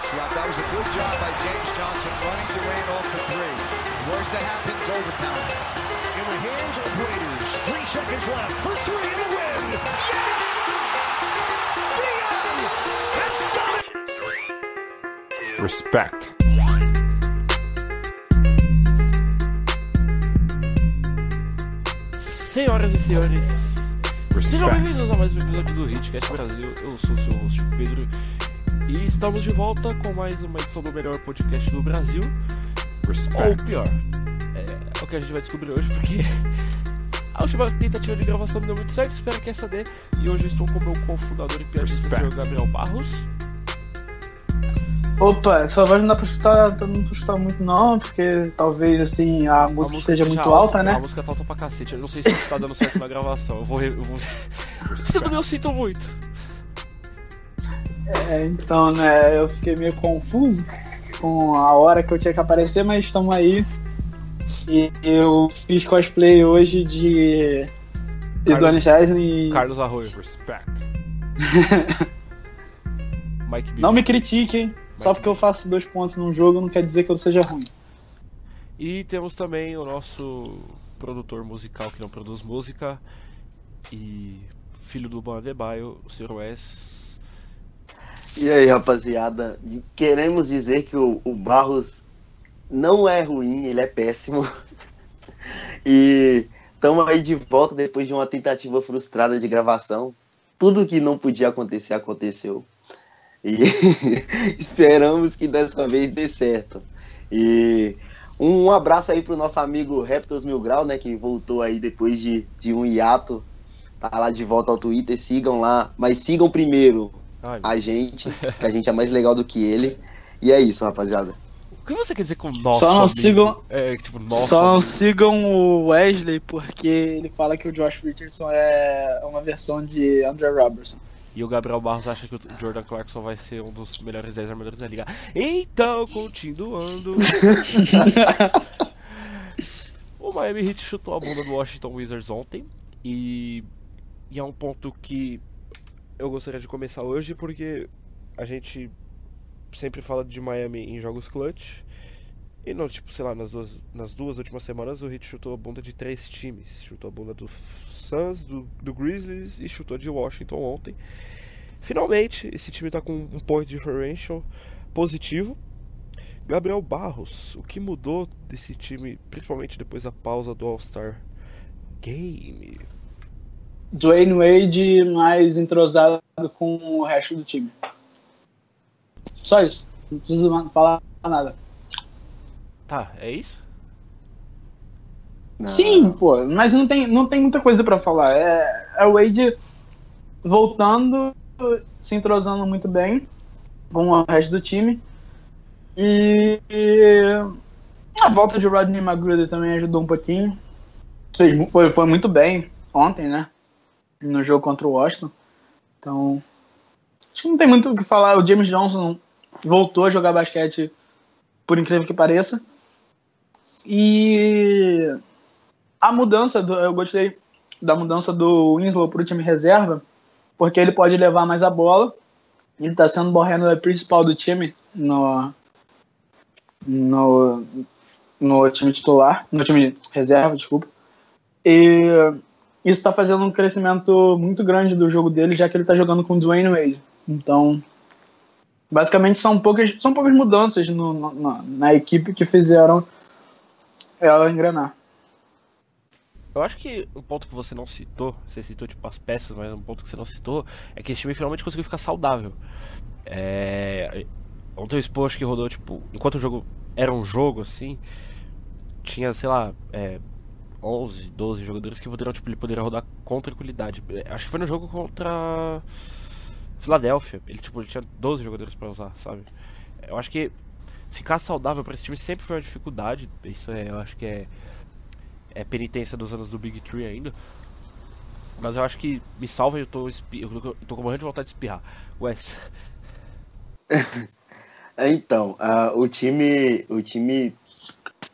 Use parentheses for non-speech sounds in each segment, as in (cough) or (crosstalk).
timeouts left. That was a good job by James Johnson running Durant off the three. Worst that happens, overtime. In the hands of Raiders. Three seconds left for three in the win. Yes! Dion has done it! Respect. Senhoras e senhores, sejam bem-vindos a mais um episódio do Hitcast Brasil. Eu sou o seu host Pedro e estamos de volta com mais uma edição do melhor podcast do Brasil. Ou Respect. pior, é, o que a gente vai descobrir hoje, porque (laughs) a última tentativa de gravação não deu muito certo, espero que essa dê. E hoje eu estou com o meu cofundador e pianista, o senhor. Gabriel Barros. Opa, essa voz não dá pra escutar, não pra escutar muito não, porque talvez assim a música esteja muito alta, né? A música tá alta pra cacete. Eu não sei se tá dando certo na gravação. Eu vou. Eu vou... Se (laughs) não, eu sinto muito. É, então, né, eu fiquei meio confuso com a hora que eu tinha que aparecer, mas estamos aí. E eu fiz cosplay hoje de Edwin Jasmine e Carlos Arroio. Respect. (laughs) Mike não me critiquem, só porque eu faço dois pontos num jogo não quer dizer que eu seja ruim. E temos também o nosso produtor musical que não produz música e filho do Bon Adebayo, o Sr. Wes. E aí, rapaziada, queremos dizer que o, o Barros não é ruim, ele é péssimo. (laughs) E estamos aí de volta depois de uma tentativa frustrada de gravação. Tudo que não podia acontecer aconteceu. E (laughs) esperamos que dessa vez dê certo. E um abraço aí pro nosso amigo Raptors Mil Grau, né, que voltou aí depois de, de um hiato. Tá lá de volta ao Twitter, sigam lá, mas sigam primeiro Ai, a gente, que a gente é mais legal do que ele. E é isso, rapaziada. o que você quer dizer com nosso Só não amigo? sigam- É, tipo, nosso Só não amigo. sigam o Wesley porque ele fala que o Josh Richardson é uma versão de Andrew Robertson. E o Gabriel Barros acha que o Jordan Clarkson vai ser um dos melhores 10 armadores da liga. Então, continuando. (laughs) o Miami Heat chutou a bunda do Washington Wizards ontem. E, e é um ponto que eu gostaria de começar hoje porque a gente sempre fala de Miami em jogos clutch. E não, tipo, sei lá, nas duas, nas duas últimas semanas o Heat chutou a bunda de três times. Chutou a bunda do Suns, do, do Grizzlies e chutou de Washington ontem. Finalmente, esse time tá com um point differential positivo. Gabriel Barros, o que mudou desse time, principalmente depois da pausa do All-Star Game? Dwayne Wade mais entrosado com o resto do time. Só isso. Não preciso falar nada. Tá, é isso? Sim, pô, mas não tem, não tem muita coisa pra falar. É, é o Wade voltando, se entrosando muito bem com o resto do time. E, a volta de Rodney McGruder também ajudou um pouquinho. Foi, foi muito bem ontem, né? No jogo contra o Washington. Então, acho que não tem muito o que falar. O James Johnson voltou a jogar basquete, por incrível que pareça. E a mudança, do, eu gostei da mudança do Winslow para o time reserva, porque ele pode levar mais a bola. Ele está sendo o ball principal do time no, no, no time titular, no time reserva, desculpa. E isso está fazendo um crescimento muito grande do jogo dele, já que ele está jogando com Dwayne Wade. Então, basicamente são poucas, são poucas mudanças no, na, na equipe que fizeram ela engrenar. Eu acho que um ponto que você não citou, você citou tipo as peças, mas um ponto que você não citou é que esse time finalmente conseguiu ficar saudável. É... Ontem o Expo que rodou, tipo, enquanto o jogo era um jogo assim, tinha, sei lá, é, 11, 12 jogadores que poderiam, tipo, ele poderia rodar com tranquilidade. É, Acho que foi no jogo contra Filadélfia, ele, tipo, ele tinha 12 jogadores pra usar, sabe? Eu acho que ficar saudável pra esse time sempre foi uma dificuldade, isso é, eu acho que é é penitência dos anos do Big Tree ainda. Mas eu acho que me salva eu tô, eu tô- com morrendo de vontade de espirrar. Wes, (laughs) É, Então, ah, o time, o time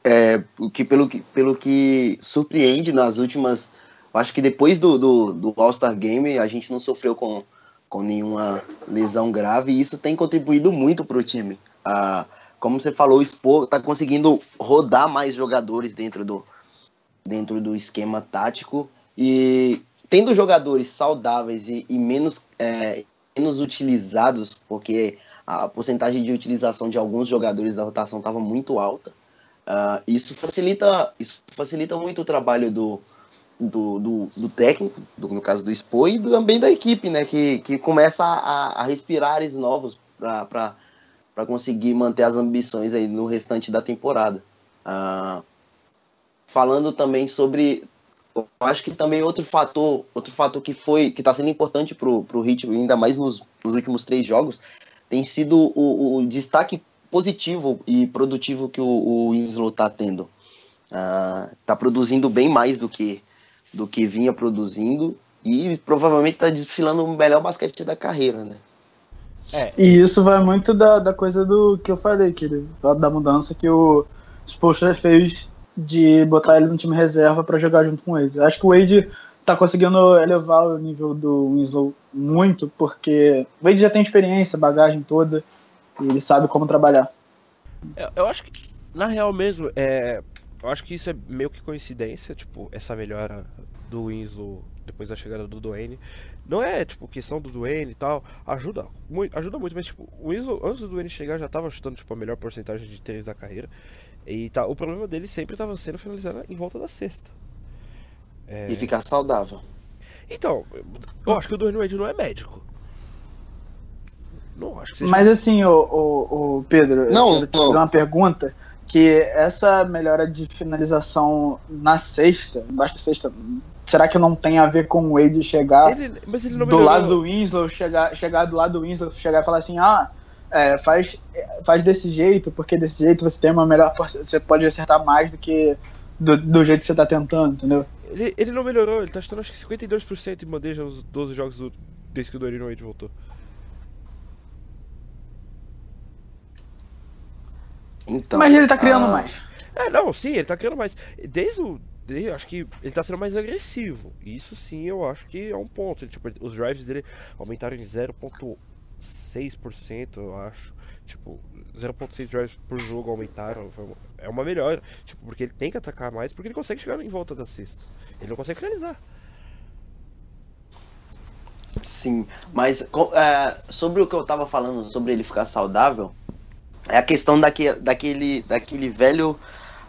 é, que, pelo, que, pelo que surpreende nas últimas. Acho que depois do, do, do All-Star Game a gente não sofreu com, com nenhuma lesão grave, e isso tem contribuído muito para o time. Ah, como você falou, o Expo está conseguindo rodar mais jogadores dentro do, dentro do esquema tático e tendo jogadores saudáveis e, e menos, é, menos utilizados, porque a porcentagem de utilização de alguns jogadores da rotação estava muito alta. Uh, isso facilita isso facilita muito o trabalho do, do, do, do técnico, do, no caso do Expo, e também da equipe, né? Que, que começa a, a respirar ares novos para conseguir manter as ambições aí no restante da temporada. Uh, falando também sobre. Eu acho que também outro fator, outro fator que foi que está sendo importante para o ritmo, ainda mais nos, nos, últimos três jogos, tem sido o, o destaque positivo e produtivo que o, o Winslow está tendo. Está uh, produzindo bem mais do que do que vinha produzindo e provavelmente está desfilando o melhor basquete da carreira, né? É. E isso vai muito da, da coisa do que eu falei, que ele, da mudança que o Spolster fez de botar ele no time reserva para jogar junto com ele. Acho que o Wade tá conseguindo elevar o nível do Winslow muito, porque o Wade já tem experiência, bagagem toda, e ele sabe como trabalhar. Eu, eu acho que, na real mesmo, é, eu acho que isso é meio que coincidência, tipo, essa melhora do Winslow depois da chegada do Duane. Não é, tipo, questão do Duane e tal, ajuda muito, ajuda muito, mas, tipo, o Winslow, antes do Duane chegar, já tava chutando, tipo, a melhor porcentagem de três da carreira. E tá, o problema dele sempre estava sendo finalizar em volta da sexta. É... E ficar saudável. Então, eu acho que o Dwayne Wade não é médico. Não acho que seja. Mas assim, o, o, o Pedro, não, eu quero te fazer uma pergunta que essa melhora de finalização na sexta, embaixo da sexta, será que não tem a ver com o Wade chegar ele, ele do lado do Winslow, chegar, chegar do lado do Winslow, chegar e falar assim, ah, é, faz, faz desse jeito, porque desse jeito você tem uma melhor. Você pode acertar mais do que do, do jeito que você tá tentando, entendeu? Ele, ele não melhorou, ele tá chutando acho que 52% em bandeja nos 12 jogos do, desde que o Dorino Wade voltou. Então, Mas ele tá criando ah... mais. É, não, sim, ele tá criando mais. Desde o. Desde, acho que ele tá sendo mais agressivo. Isso sim eu acho que é um ponto. Ele, tipo, os drives dele aumentaram em 0,6%, eu acho. Tipo, 0.6 drives por jogo aumentaram. É uma melhora. Tipo, porque ele tem que atacar mais, porque ele consegue chegar em volta da cesta. Ele não consegue finalizar. Sim, mas é, sobre o que eu tava falando, sobre ele ficar saudável, é a questão daquele, daquele, daquele velho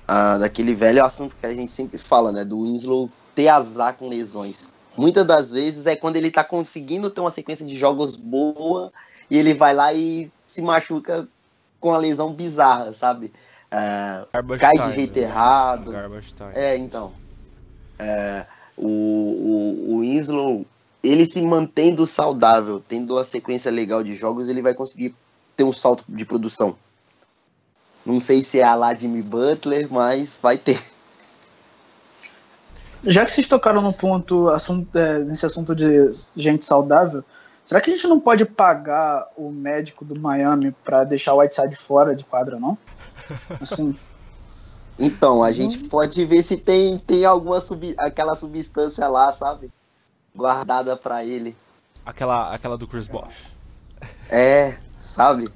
uh, daquele velho assunto que a gente sempre fala, né? Do Winslow ter azar com lesões. Muitas das vezes é quando ele tá conseguindo ter uma sequência de jogos boa e ele vai lá e se machuca com a lesão bizarra, sabe? Uh, cai de jeito né? errado. É, então. Uh, o, o, o Winslow, ele se mantendo saudável, tendo uma sequência legal de jogos, ele vai conseguir ter um salto de produção. Não sei se é a lá Jimmy Butler, mas vai ter. Já que vocês tocaram no ponto, assunto, é, nesse assunto de gente saudável, será que a gente não pode pagar o médico do Miami para deixar o Whiteside fora de quadra, não? (laughs) Assim. Então, a gente hum. pode ver se tem, tem alguma sub, aquela substância lá, sabe? Guardada para ele. Aquela, aquela do Chris Bosh. É, sabe?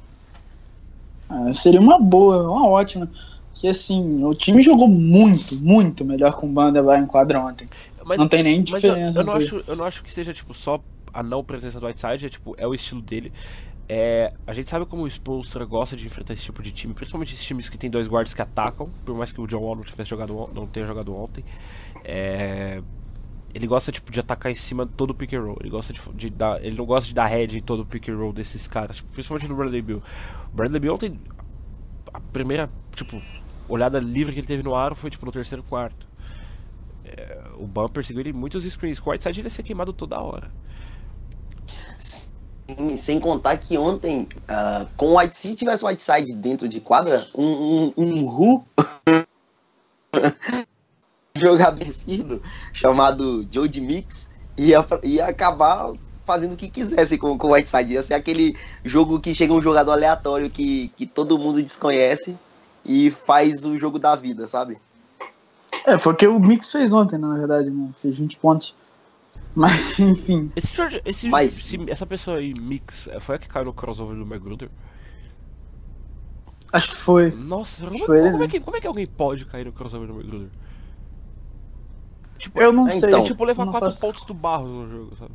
Ah, seria uma boa, uma ótima. Que assim, o time jogou muito, muito melhor com o Banda lá em quadra ontem. Mas, não tem nem diferença. Eu, eu, não acho, eu não acho que seja tipo só a não presença do Whiteside, é tipo, é o estilo dele. É, a gente sabe como o Spolstra gosta de enfrentar esse tipo de time, principalmente esses times que tem dois guardas que atacam, por mais que o John Wall não tivesse jogado não tenha jogado ontem. É, ele gosta tipo de atacar em cima de todo o pick and roll. Ele gosta de, de dar, ele não gosta de dar head em todo o pick and roll desses caras, tipo, principalmente no Bradley Bill. O Bradley Bill ontem a primeira, tipo, olhada livre que ele teve no aro foi tipo no terceiro quarto. É, o Bumper seguiu ele muitos screens. O Whiteside ele ia ser queimado toda hora. Sim, sem contar que ontem, uh, com o Whiteside, se tivesse o Whiteside dentro de quadra, um, um, um Ru (laughs) jogador chamado Joe de Mix ia, ia acabar fazendo o que quisesse com, com o Whiteside. Ia ser aquele jogo que chega um jogador aleatório que, que todo mundo desconhece e faz o jogo da vida, sabe? É, foi o que o Mix fez ontem, na verdade, né? Fez 20 pontos. Mas, (laughs) enfim. Esse George, esse, Mas- esse- essa pessoa aí, Mix, foi a que caiu no crossover do Magruder? Acho que foi. Nossa, como, Foi ele, como, é né? que, como é que alguém pode cair no crossover do Magruder? Tipo, Eu não É, sei. então. é tipo levar 4 faço- pontos do Barros no jogo, sabe?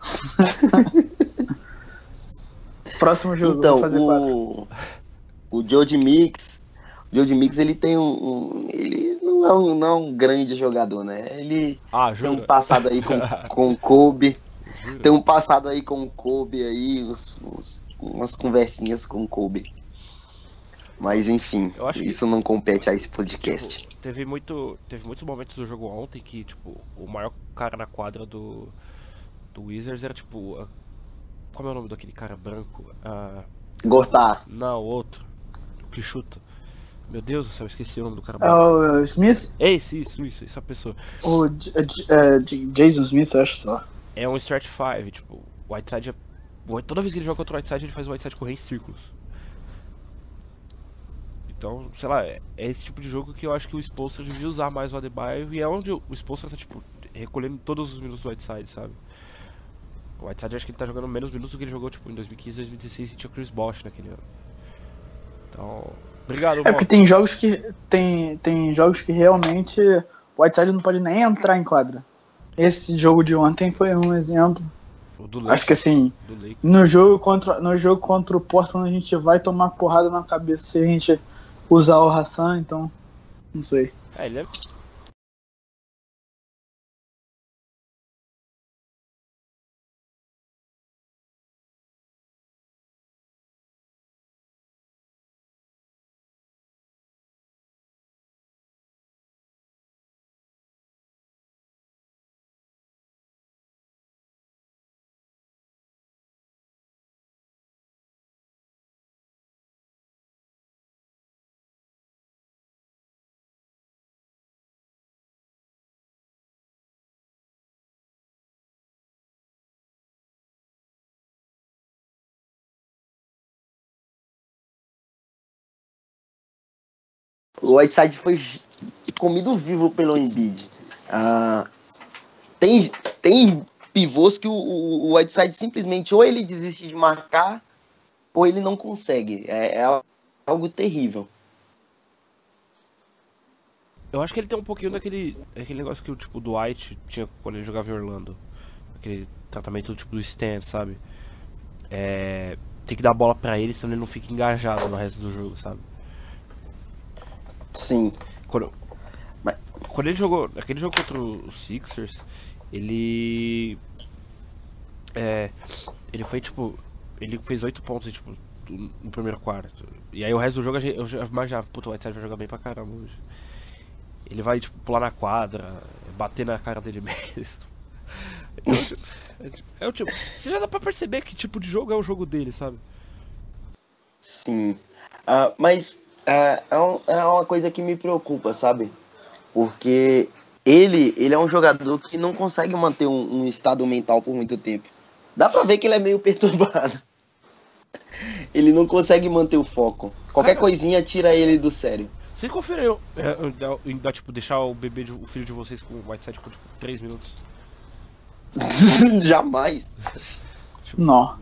(laughs) Próximo jogo, Então, vou fazer quatro. o, o George Mix, o George Mix, ele tem um, um- ele não é, um, não é um grande jogador, né? Ele Ah, tem um passado aí com, (laughs) com o Kobe, Jura? tem um passado aí com o Kobe aí, uns- uns- umas conversinhas com o Kobe. Mas enfim, Eu acho que- isso não compete a esse podcast. Tipo, teve, muito, teve muitos momentos do jogo ontem que, tipo, o maior cara na quadra do, do Wizards era, tipo... a- como é o nome daquele cara branco? Ah, Gostar. não, o outro. O que chuta. Meu Deus do céu, eu esqueci o nome do cara É branco. o Smith? Esse, isso, isso, essa pessoa. O J- J- é, J- Jason Smith, acho só. É um stretch 5, tipo, o Whiteside é... Toda vez que ele joga contra o Whiteside, ele faz o Whiteside correr em círculos. Então, sei lá, é é esse tipo de jogo que eu acho que o Spolster devia usar mais o Adebayo e é onde o Spolster tá, tipo, recolhendo todos os minutos do Whiteside, sabe? O Whiteside acho que ele tá jogando menos minutos do que ele jogou, tipo, em 2015, 2016 e tinha o Chris Bosh naquele ano. Então, obrigado, É porque tem jogos que. Tem, tem jogos que realmente o Whiteside não pode nem entrar em quadra. Esse jogo de ontem foi um exemplo. Do Acho que assim, no jogo contra, no jogo contra o Portland a gente vai tomar porrada na cabeça se a gente usar o Hassan, então. Não sei. É, ele é... O Whiteside foi comido vivo pelo Embiid. Ah, tem, tem pivôs que o, o, Whiteside simplesmente ou ele desiste de marcar ou ele não consegue. É, é algo terrível. Eu acho que ele tem um pouquinho daquele aquele negócio que o tipo White tinha quando ele jogava em Orlando. Aquele tratamento tipo do stand, sabe? É, tem que dar a bola pra ele, senão ele não fica engajado no resto do jogo, sabe? Sim. Quando, Mas- quando ele jogou, aquele jogo contra os Sixers, ele é, ele foi tipo, ele fez 8 pontos tipo no primeiro quarto. E aí o resto do jogo a gente- eu já imaginava, puta, o Whiteside vai jogar bem pra caramba hoje. Ele vai tipo pular na quadra, bater na cara dele (laughs) mesmo. Então, tipo, é, tipo- é o tipo, você já dá pra perceber que tipo de jogo é o jogo dele, sabe? Sim. Ah, mas ah, é, um- é uma coisa que me preocupa, sabe? Porque ele, ele é um jogador que não consegue manter um, um estado mental por muito tempo. Dá pra ver que ele é meio (laughs) perturbado. Ele não consegue manter o foco. Qualquer Cara- coisinha tira ele do sério. Vocês conferiram é, ainda- ainda, tipo, deixar o bebê, de- o filho de vocês com o Whiteside por tipo 3 minutos? (laughs) Jamais. (laughs) Não.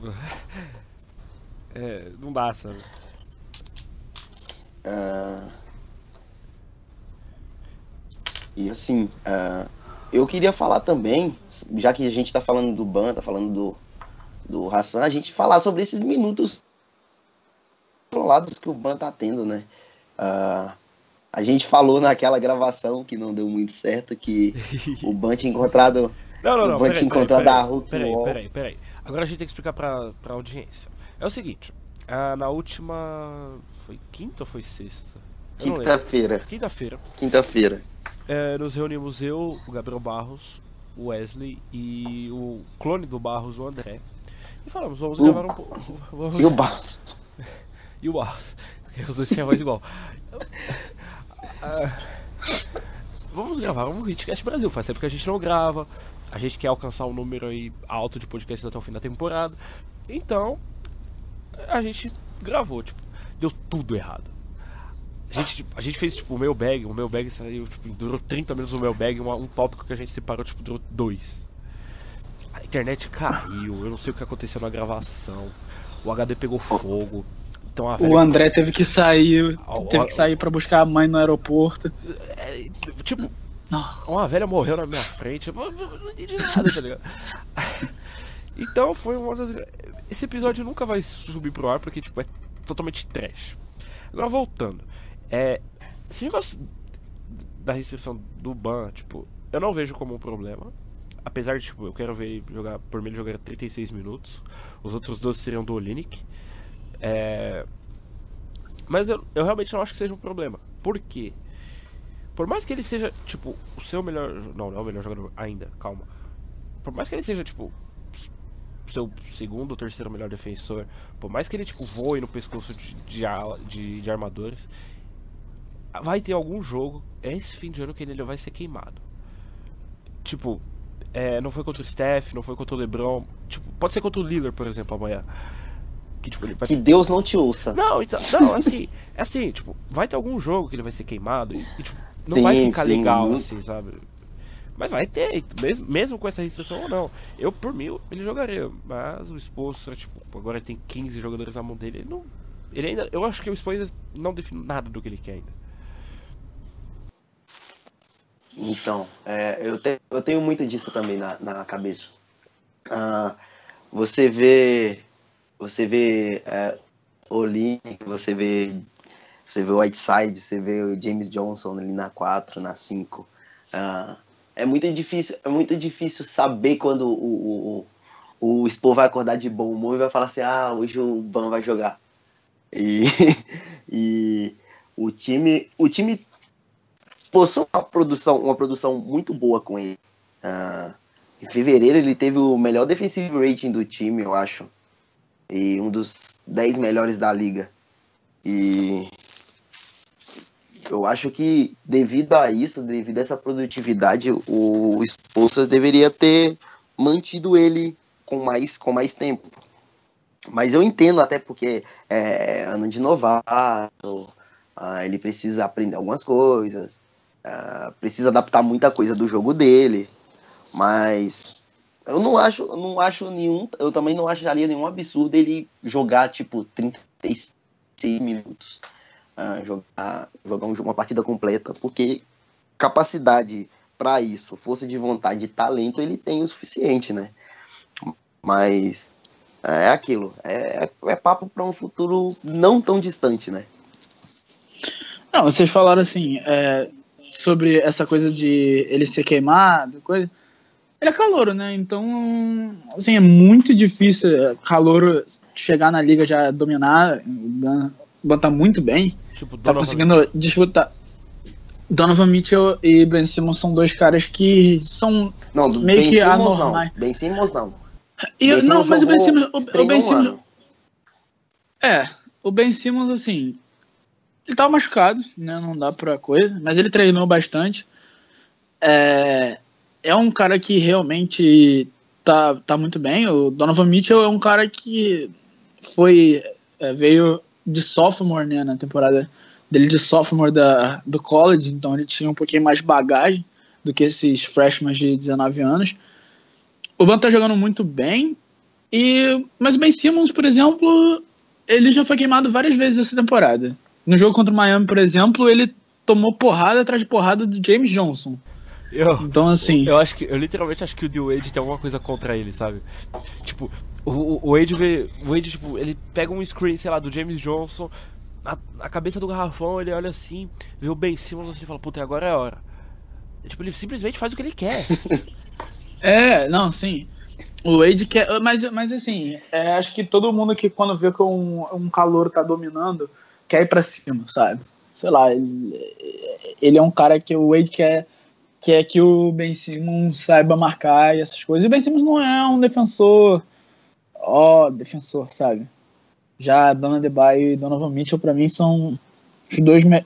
É, não dá, sabe? Ah, e assim, ah, eu queria falar também, já que a gente tá falando do Ban, tá falando do, do Hassan, a gente falar sobre esses minutos controlados que o Ban tá tendo, né? Ah, a gente falou naquela gravação que não deu muito certo, que (laughs) o Ban tinha encontrado. Não, não, O não. Bant peraí, encontrar peraí, da peraí, Hulk Peraí, Wall. peraí, peraí. Agora a gente tem que explicar pra, pra audiência. É o seguinte, ah, na última. Foi quinta ou foi sexta? Quinta-feira. Quinta-feira. Quinta-feira. é, nos reunimos eu, o Gabriel Barros, o Wesley e o clone do Barros, o André. E falamos, vamos O- gravar um pouco. Vamos... E o Barros? (laughs) E o Barros. Os dois tinham a voz igual. Ah, vamos gravar um Hitcast Brasil. Faz tempo que a gente não grava. A gente quer alcançar um número aí alto de podcasts até o fim da temporada. Então, a gente gravou, tipo, deu tudo errado. A gente, tipo, a gente fez tipo o meu bag, o meu bag saiu, tipo, durou 30 minutos o meu bag, uma- um tópico que a gente separou, tipo, durou dois. A internet caiu, eu não sei o que aconteceu na gravação. O HD pegou fogo. Então a O velha. André teve que sair, Ah, o- teve que sair pra buscar a mãe no aeroporto. é, tipo, uma velha morreu na minha frente. Eu não entendi nada, tá ligado? (laughs) Então foi uma das. Esse episódio nunca vai subir pro ar porque, tipo, é totalmente trash. Agora voltando. É. Esse negócio da restrição do ban, tipo, eu não vejo como um problema. Apesar de, tipo, eu quero ver ele jogar. Por mim ele jogar 36 minutos. Os outros 12 seriam do Olinick. É. Mas eu, eu realmente não acho que seja um problema. Por quê? Por mais que ele seja, tipo, o seu melhor. Não, não é o melhor jogador ainda, calma. Por mais que ele seja, tipo, seu segundo ou terceiro melhor defensor, por mais que ele, tipo, voe no pescoço de, de, de, armadores, vai ter algum jogo, esse fim de ano, que ele vai ser queimado. Tipo, é, não foi contra o Steph, não foi contra o LeBron. Tipo, pode ser contra o Lillard, por exemplo, amanhã. Que, tipo, vai Que Deus não te ouça. não, então, não, assim, é assim, tipo, vai ter algum jogo que ele vai ser queimado e, e, tipo, não Sim, vai ficar sim, legal, assim, sabe? Mas vai ter, mesmo, mesmo com essa restrição ou não. Eu, por mim, ele jogaria, mas o Spolstra, tipo, agora tem 15 jogadores na mão dele, ele não... Ele ainda, eu acho que o Spolstra não define nada do que ele quer ainda. Então, é, eu, te- eu tenho muito disso também na, na cabeça. Ah, você vê. Você vê é, você vê. Você vê o Whiteside, você vê o James Johnson ali na 4, na 5. Ah, é muito difícil, é muito difícil saber quando o, o, o Spo vai acordar de bom humor e vai falar assim, ah, hoje o Ban vai jogar. E, (laughs) e o time. O time possui uma produção, uma produção muito boa com ele. Ah, em fevereiro ele teve o melhor defensive rating do time, eu acho. E um dos 10 melhores da liga. E eu acho que devido a isso, devido a essa produtividade, o Spolstra deveria ter mantido ele com mais, com mais tempo. Mas eu entendo até porque é ano de novato, ah, ele precisa aprender algumas coisas. Ah, precisa adaptar muita coisa do jogo dele, mas eu não acho, eu não acho nenhum, eu também não acharia nenhum absurdo ele jogar tipo 36 minutos, Ah, jogar, jogar um- uma partida completa, porque capacidade para isso, força de vontade e talento ele tem o suficiente, né? Mas é aquilo, é, é papo para um futuro não tão distante, né? Não, vocês falaram assim, é, sobre essa coisa de ele ser queimado, coisa. Ele é calouro, né? Então, assim, é muito difícil é, calouro chegar na liga já dominar. Tá muito bem. Tipo, Tá Donovan- conseguindo disputar. Donovan Mitchell e Ben Simmons são dois caras que são. Não, Meio Ben que Simmons anormais. não. Ben Simmons não. E, Ben não, Simmons mas o Ben Simmons. O, o Ben Simmons. ano. É, o Ben Simmons, assim. Ele tava machucado, né? Não dá pra coisa, mas ele treinou bastante. É, é um cara que realmente tá, tá muito bem. O Donovan Mitchell é um cara que foi. é, veio de sophomore, né? Na temporada dele de sophomore da, do college, então ele tinha um pouquinho mais de bagagem do que esses freshmen de 19 anos. O Ban tá jogando muito bem. E, mas o Ben Simmons, por exemplo, ele já foi queimado várias vezes essa temporada. No jogo contra o Miami, por exemplo, ele tomou porrada atrás de porrada do James Johnson. Eu, Então, assim, Eu acho que eu literalmente acho que o D Wade tem alguma coisa contra ele, sabe? Tipo, o, o- Wade vê. O Wade, tipo, ele pega um screen, sei lá, do James Johnson, na, na cabeça do garrafão, ele olha assim, vê o Ben Simmons assim e fala, puta, agora é a hora. E, tipo, ele simplesmente faz o que ele quer. (laughs) é, não, sim. O Wade quer. Mas, mas assim, é, acho que todo mundo que quando vê que um, um calor tá dominando, quer ir pra cima, sabe? Sei lá, ele, ele é um cara que o Wade quer, quer que o Ben Simmons saiba marcar e essas coisas. E o Ben Simmons não é um defensor, ó, defensor, sabe? Já Dona Debaio e Donovan Mitchell, pra mim, são os dois. Me...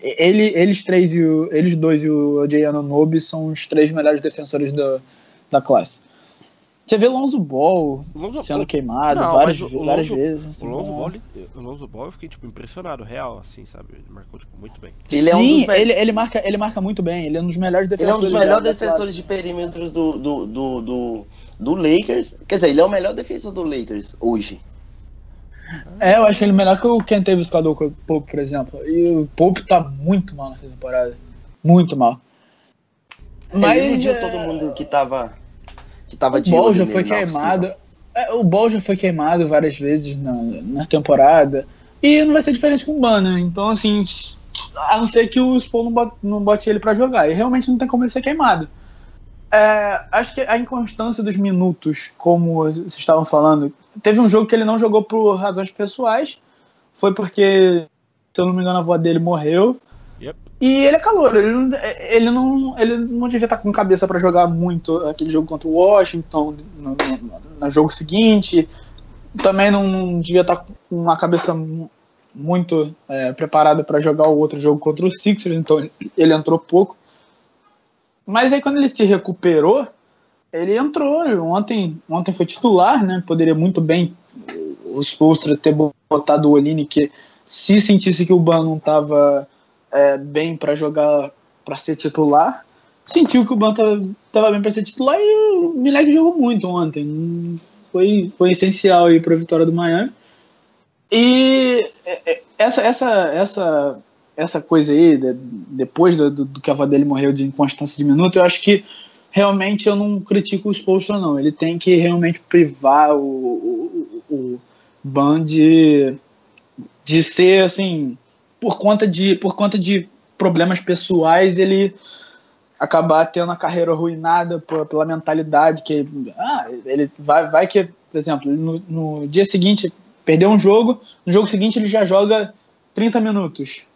Ele, eles três e o, eles dois e o J. Anunobi são os três melhores defensores do, da classe. Você vê Lonzo Ball Lonzo- sendo queimado Não, várias, mas o- o várias Lonzo- vezes. assim, O Lonzo, não- Ball, o Lonzo Ball eu fiquei tipo impressionado, real, assim, sabe? Ele marcou tipo muito bem. Ele é um Sim, dos ele, ele, marca, ele marca muito bem. Ele é um dos melhores Ele é defensores. um dos da- melhores da defensores de perímetro do, do, do, do, do Lakers. Quer dizer, ele é o melhor defensor do Lakers hoje. É, eu acho ele melhor que o Ken Davis com o Pope, por exemplo. E o Pope tá muito mal nessa temporada. Muito mal. Mas ele iludiu é, todo mundo que tava, que tava O de Ball olho já foi na queimado. É, o Ball já foi queimado várias vezes na, na temporada. E não vai ser diferente com o Ban, né? Então, assim, a não ser que o Spawn não bote, não bote ele pra jogar. E realmente não tem como ele ser queimado. É, acho que a inconstância dos minutos, como vocês estavam falando, teve um jogo que ele não jogou por razões pessoais. Foi porque, se eu não me engano, a avó dele morreu. Yep. E ele é calor, ele, não- ele, não, ele não devia estar com cabeça pra jogar muito aquele jogo contra o Washington no, no- no jogo seguinte. Também não devia estar com uma cabeça mu- muito é, preparada para jogar o outro jogo contra o Sixers, então ele entrou pouco. Mas aí quando ele se recuperou, ele entrou. Ontem, ontem foi titular, né? Poderia muito bem o Spolstra ter botado o Oline, que se sentisse que o Ban não estava bem para jogar, para ser titular, sentiu que o Ban estava bem para ser titular e o Mileg jogou muito ontem. Foi, foi essencial aí para a vitória do Miami. E é, é, essa, essa, essa, essa coisa aí, de- depois do, do, do que a avó dele morreu de inconstância de minuto, eu acho que realmente eu não critico o Spolstra, não. Ele tem que realmente privar o, o, o, o Ban de, de ser, assim, por conta de, por conta de problemas pessoais, ele acabar tendo a carreira arruinada por- pela mentalidade que ah, ele vai, vai que, por exemplo, no, no dia seguinte perdeu um jogo, no jogo seguinte ele já joga 30 minutos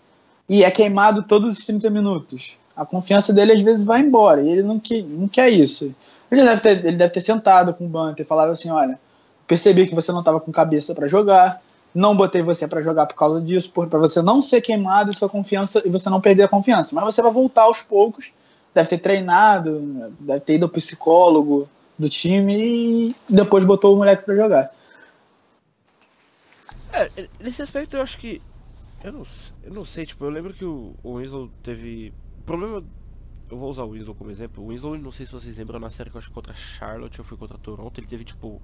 e é queimado todos os 30 minutos. A confiança dele às vezes vai embora e ele não, que, não quer isso. Ele deve, ter, ele deve ter sentado com o Banter e falado assim: olha, percebi que você não estava com cabeça para jogar, não botei você para jogar por causa disso, para você não ser queimado e sua confiança e você não perder a confiança. Mas você vai voltar aos poucos, deve ter treinado, deve ter ido ao psicólogo do time e depois botou o moleque para jogar. É, nesse aspecto eu acho que. Eu não, eu não sei, tipo, eu lembro que o, o Winslow teve. O problema. Eu vou usar o Winslow como exemplo. O Winslow, não sei se vocês lembram na série que eu acho que contra Charlotte ou foi contra Toronto, ele teve, tipo,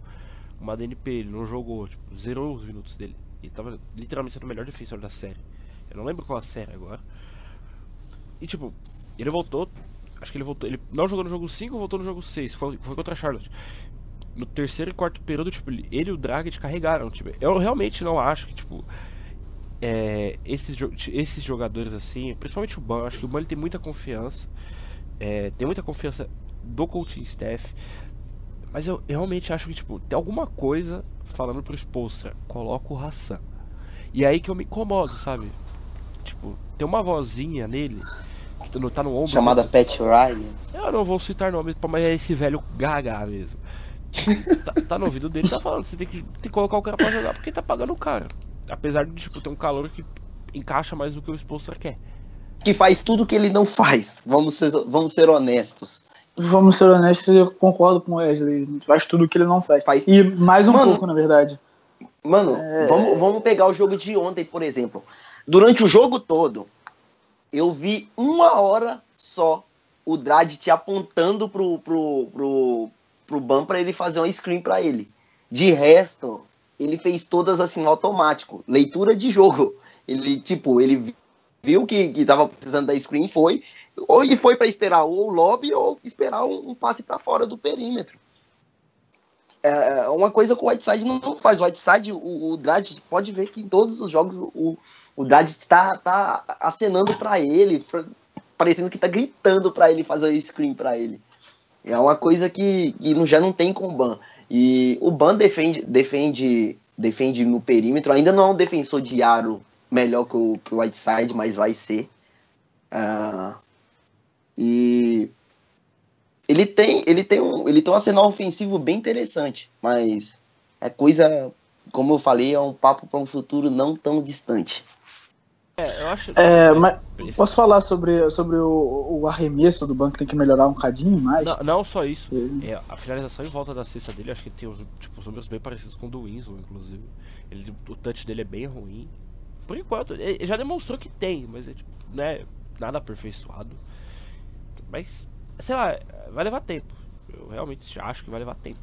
uma DNP, ele não jogou, tipo, zerou os minutos dele. Ele tava literalmente sendo o melhor defensor da série. Eu não lembro qual a série agora. E tipo, ele voltou. Acho que ele voltou. Ele não jogou no jogo 5, voltou no jogo 6. Foi, foi contra Charlotte. No terceiro e quarto período, tipo, ele ele e o Dragic carregaram. Tipo, eu realmente não acho que, tipo. É, esses, esses jogadores assim, principalmente o Ban, acho que o Ban tem muita confiança. é, tem muita confiança do coaching staff. Mas eu, eu realmente acho que, tipo, tem alguma coisa falando pro Spolstra, coloca o Hassan. E é aí que eu me incomodo, sabe? Tipo, tem uma vozinha nele que tá no, tá no ombro. Chamada Pat Riley. Eu não vou citar nome, mas é esse velho gaga mesmo. tá, tá no ouvido dele, tá falando, você tem que, tem que colocar o cara pra jogar porque tá pagando o cara. Apesar de, tipo, ter um calor que encaixa mais do que o Spolstra quer. Que faz tudo que ele não faz. Vamos ser, vamos ser honestos. Vamos ser honestos, eu concordo com o Wesley. Ele Faz tudo o que ele não faz. Faz- E mais um Mano, pouco, na verdade. Mano, vamos, vamos pegar o jogo de ontem, por exemplo. Durante o jogo todo, eu vi uma hora só o Dredd te apontando pro, pro, pro, pro Ban pra ele fazer uma screen pra ele. De resto, ele fez todas assim automático. Leitura de jogo. Ele, tipo, ele viu que, que tava precisando da screen foi. Ou e foi pra esperar ou o lobby ou esperar um, um passe pra fora do perímetro. É uma coisa que o Whiteside não, faz. O Whiteside, o, o Dredd, pode ver que em todos os jogos o, o Dredd tá, tá acenando pra ele, pra- parecendo que tá gritando pra ele fazer o screen pra ele. É uma coisa que, que já não tem com o Ban. E o Ban defende, defende, defende no perímetro. Ainda não é um defensor de aro melhor que o, que o Whiteside, mas vai ser. Ah, e ele tem, ele tem um, ele tem um arsenal ofensivo bem interessante, mas é coisa, como eu falei, é um papo para um futuro não tão distante. É, eu acho. É, mas posso falar sobre, sobre o, o arremesso do banco que tem que melhorar um cadinho mais? Não, não só isso. Ele- É, a finalização em volta da cesta dele, acho que tem os, tipo, os números bem parecidos com o do Winslow, inclusive. Ele, o touch dele é bem ruim. Por enquanto, ele já demonstrou que tem, mas é, tipo, não é nada aperfeiçoado. Mas, sei lá, vai levar tempo. Eu realmente acho que vai levar tempo.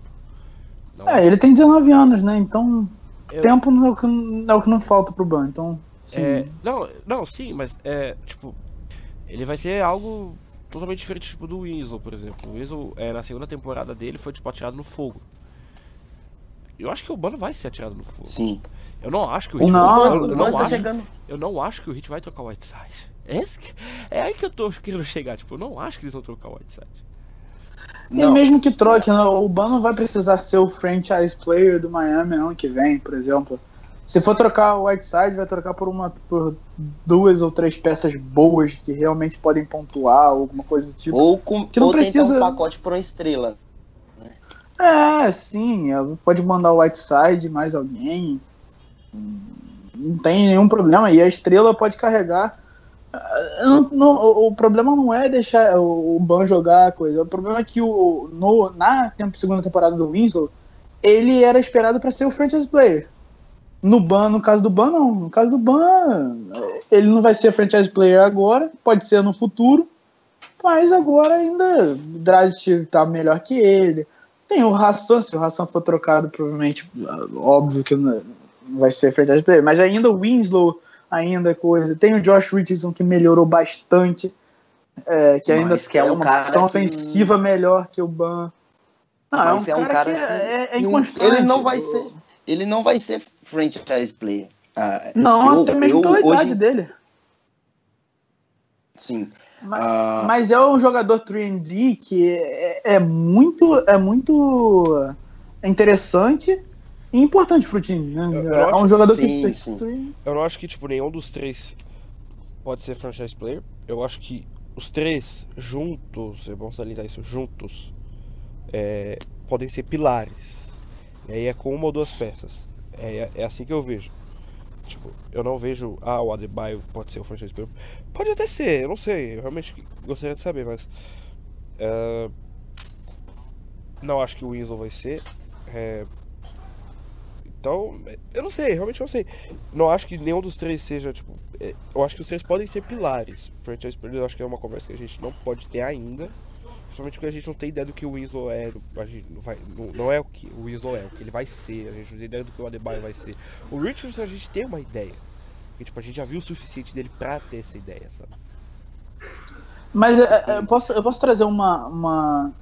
Não, É, ele tem 19 anos, né? Então, Eu- tempo não é o que, não é o que não falta pro Ban. Então, sim. É, não, não, sim, mas é, tipo, ele vai ser algo totalmente diferente tipo do Winslow, por exemplo. O Winslow, é, na segunda temporada dele, foi tipo atirado no fogo. Eu acho que o Bano vai ser atirado no fogo. Sim. Eu não acho que o Hit Não, Mano, eu, o eu não tá acho, chegando. eu não acho que o Hit vai trocar o Whiteside. (laughs) É, é aí que eu tô querendo chegar, tipo, eu não acho que eles vão trocar o Whiteside. E Não. mesmo que troque, né, o Ban não vai precisar ser o franchise player do Miami ano que vem, por exemplo. Se for trocar o Whiteside, vai trocar por uma por duas ou três peças boas que realmente podem pontuar, alguma coisa do tipo. Ou, com, Que não ou precisa- um pacote por uma estrela. É, sim, é, pode mandar o Whiteside mais alguém. Não tem nenhum problema. E a estrela pode carregar. Ah, não- não- o, o problema não é deixar o, o Ban jogar a coisa. O problema é que o, no, na tempo, segunda temporada do Winslow, ele era esperado para ser o franchise player. No Ban, no caso do Ban, não. No caso do Ban, ele não vai ser franchise player agora, pode ser no futuro. Mas agora ainda o Dragic tá melhor que ele. Tem o Hassan, se o Hassan for trocado, provavelmente, óbvio que não não vai ser franchise player, mas ainda o Winslow, ainda é coisa. Tem o Josh Richardson que melhorou bastante, é, que ainda que é um uma opção que- ofensiva melhor que o Ban. Não, é um, é um cara, que, que- é, é inconstante. ele não vai ser. Ele não vai ser franchise player. Ah, Não, eu- até mesmo eu pela hoje- idade dele. Sim. Mas, Ah. mas é um jogador 3D que é, é muito é muito interessante e importante pro time. Né? Eu- eu é um acho- jogador sim, que sim. Eu não acho que, tipo, nenhum dos três pode ser franchise player. Eu acho que os três juntos, é bom salientar isso, juntos, é, podem ser pilares. E aí é com uma ou duas peças. É, é assim que eu vejo. Tipo, eu não vejo, ah, o Adebayo pode ser o franchise player. Pode até ser, eu não sei. Eu realmente gostaria de saber, mas. é, não acho que o Winslow vai ser. É, então, eu não sei, realmente não sei. Não acho que nenhum dos três seja, tipo. é, Eu acho que os três podem ser pilares. Franchise player, eu acho que é uma conversa que a gente não pode ter ainda. Principalmente porque a gente não tem ideia do que o Winslow é. A gente não, vai, não, não é o que o Winslow é, o que ele vai ser. A gente não tem ideia do que o Adebayo vai ser. O Richardson a gente tem uma ideia. E, tipo, a gente já viu o suficiente dele pra ter essa ideia, sabe? Mas é, é, eu, posso, eu posso trazer uma, uma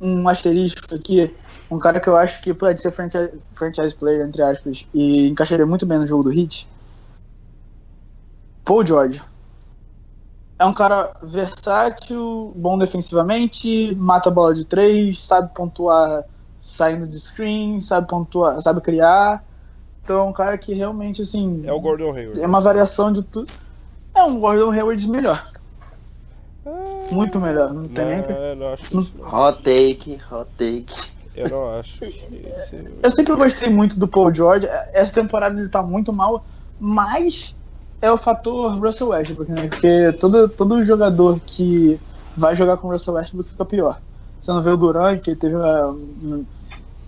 um asterisco aqui, um cara que eu acho que pode ser franchise, franchise player, entre aspas, e encaixaria muito bem no jogo do Hit. Paul George. É um cara versátil, bom defensivamente, mata a bola de três, sabe pontuar saindo de screen, sabe pontuar, sabe criar. Então é um cara que realmente assim É o Gordon Hayward. é uma variação de tudo. É um Gordon Hayward melhor. Muito melhor. Não tem nem o que. Não, eu não acho isso, não. Hot take, hot take. Eu não acho. Eu sempre gostei muito do Paul George. Essa temporada ele tá muito mal, mas é o fator Russell Westbrook, né? Porque todo, todo jogador que vai jogar com o Russell Westbrook fica pior. Você não vê o Durant, que teve uma-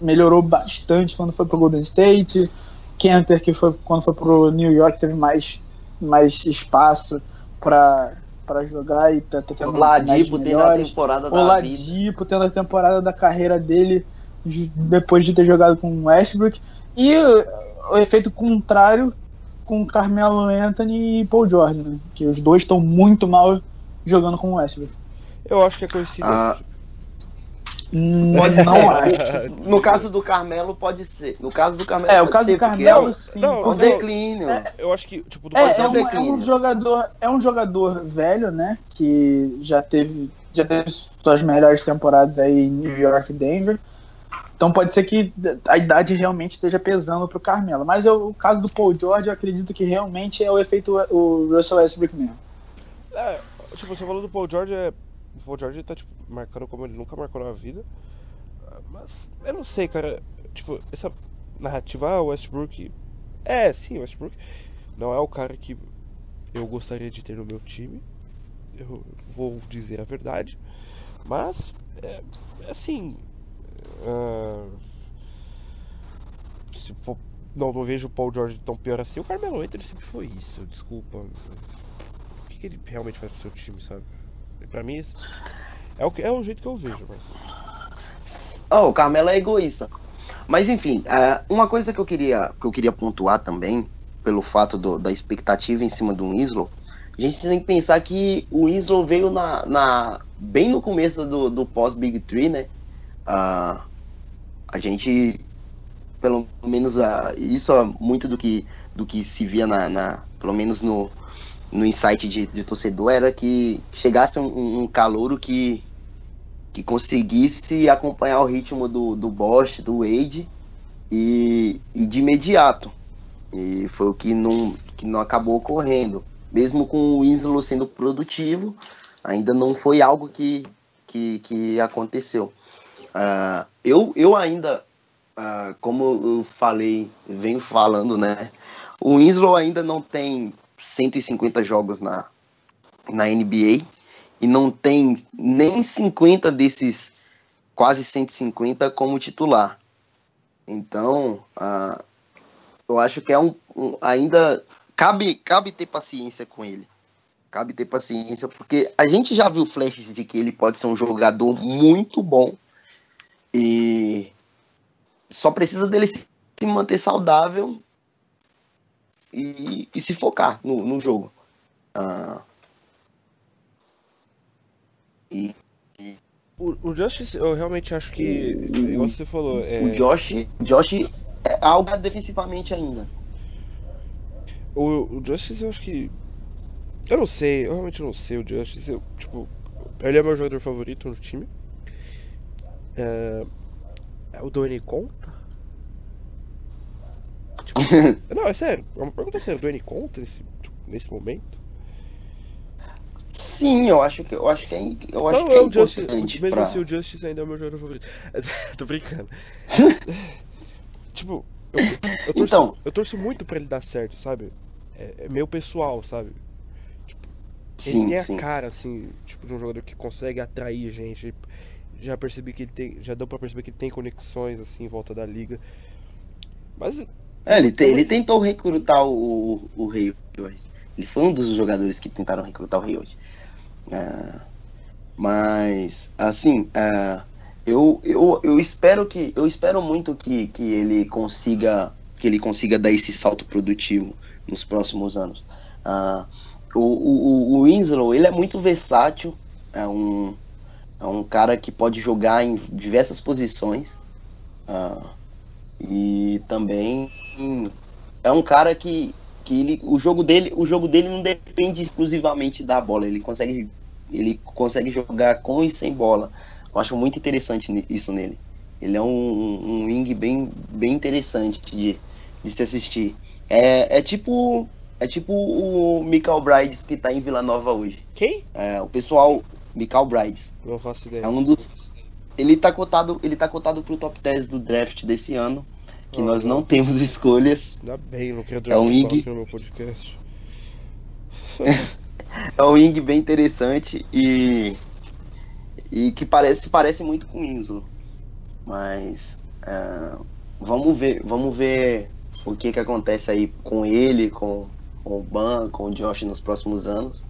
melhorou bastante quando foi pro Golden State. Kenter, que foi quando foi pro New York, teve mais, mais espaço pra, pra jogar e tá, tá tendo O Ladipo tendo a temporada O. Ladipo tendo a temporada da carreira dele depois de ter jogado com o Westbrook. E o efeito contrário com Carmelo Anthony e Paul George, né? Que os dois estão muito mal jogando com o Westbrook. Eu acho que é coincidência. Ah, Hum, Pode não ser. acho. No caso do Carmelo, pode ser. No caso do Carmelo, É, o caso ser, do Carmelo, Não, sim. não, É um declínio. Eu acho que, tipo, do É, ser é, um é um declínio. jogador, é um jogador velho, né? Que já teve, já teve suas melhores temporadas aí em New York e Denver. Então pode ser que a idade realmente esteja pesando pro Carmelo. Mas eu- o caso do Paul George, eu acredito que realmente é o efeito o Russell Westbrook mesmo. É, tipo, você falou do Paul George, é... o Paul George tá, tipo, marcando como ele nunca marcou na vida. Mas, eu não sei, cara. Tipo, essa narrativa, ah, o Westbrook... É, sim, o Westbrook não é o cara que eu gostaria de ter no meu time. Eu vou dizer a verdade. Mas, é, assim. Uh, se for, não, não vejo o Paul George tão pior assim. O Carmelo Anthony sempre foi isso. Desculpa. O que, que ele realmente faz pro seu time, sabe? Pra mim, é o, é o jeito que eu vejo. Mas... Oh, o Carmelo é egoísta. Mas enfim, uh, uma coisa que eu queria que eu queria pontuar também, pelo fato do, da expectativa em cima do Winslow, a gente tem que pensar que o Winslow veio na, na bem no começo do, do pós-Big Tree, né? Uh, a gente, pelo menos, isso é muito do que, do que se via na, na pelo menos no, no insight de, de torcedor, era que chegasse um, um calouro que, que conseguisse acompanhar o ritmo do, do Bosch, do Wade, e, e de imediato. E foi o que não, que não acabou ocorrendo. Mesmo com o Winslow sendo produtivo, ainda não foi algo que, que, que aconteceu. Uh, eu, eu ainda, uh, como eu falei, venho falando, né? O Winslow ainda não tem 150 jogos na, na NBA e não tem nem 50 desses quase 150 como titular. Então, uh, eu acho que é um, um, ainda cabe cabe ter paciência com ele. Cabe ter paciência, porque a gente já viu flashes de que ele pode ser um jogador muito bom. E só precisa dele se manter saudável e, e se focar no, no jogo. Uh, e, e, o, o Josh, eu realmente acho que, igual você falou, é... o Josh, Josh é algo defensivamente ainda. O, o Justice, eu acho que eu não sei, eu realmente não sei o Justice. Eu, tipo, ele é meu jogador favorito no time. É, o Dwayne conta? Tipo, (laughs) não, é sério. É uma pergunta séria. O Dwayne conta nesse, tipo, nesse momento? Sim, eu acho que eu acho que é, eu acho não, que é, é o Justice, mesmo pra... assim, o Justice ainda é o meu jogador favorito. (laughs) Tô brincando. (laughs) tipo, eu, eu, torço, então... eu torço muito pra ele dar certo, sabe? É, é meu pessoal, sabe? Sim, ele tem sim. a cara, assim, tipo, de um jogador que consegue atrair gente. Já percebi que ele tem. Já deu pra perceber que ele tem conexões, assim, em volta da liga. Mas. É, ele, te, ele tentou recrutar o, o, Rei hoje. Ele foi um dos jogadores que tentaram recrutar o Rei hoje. Uh, mas, assim, uh, eu, eu, eu espero que. Eu espero muito que, que ele consiga. Que ele consiga dar esse salto produtivo nos próximos anos. Uh, o, o, o Winslow, ele é muito versátil, é um, é um cara que pode jogar em diversas posições. Uh, e também é um cara que, que ele, o jogo dele, o jogo dele não depende exclusivamente da bola. Ele consegue, ele consegue jogar com e sem bola. Eu acho muito interessante isso nele. Ele é um, um wing bem, bem interessante de, de se assistir. É, é tipo é tipo o Michael Brides que tá em Vila Nova hoje. Quem? É, o pessoal. Michael Brides. Não faço ideia. É um dos. Ele tá cotado, ele tá cotado pro top 10 do draft desse ano. Que oh, nós não, não temos (laughs) escolhas. Ainda bem, não quero é um wing... no podcast. (laughs) é um wing bem interessante e. E que parece, parece muito com o Winslow. Mas. Uh, vamos ver. Vamos ver o que, que acontece aí com ele, com com o Ban, com o Josh nos próximos anos.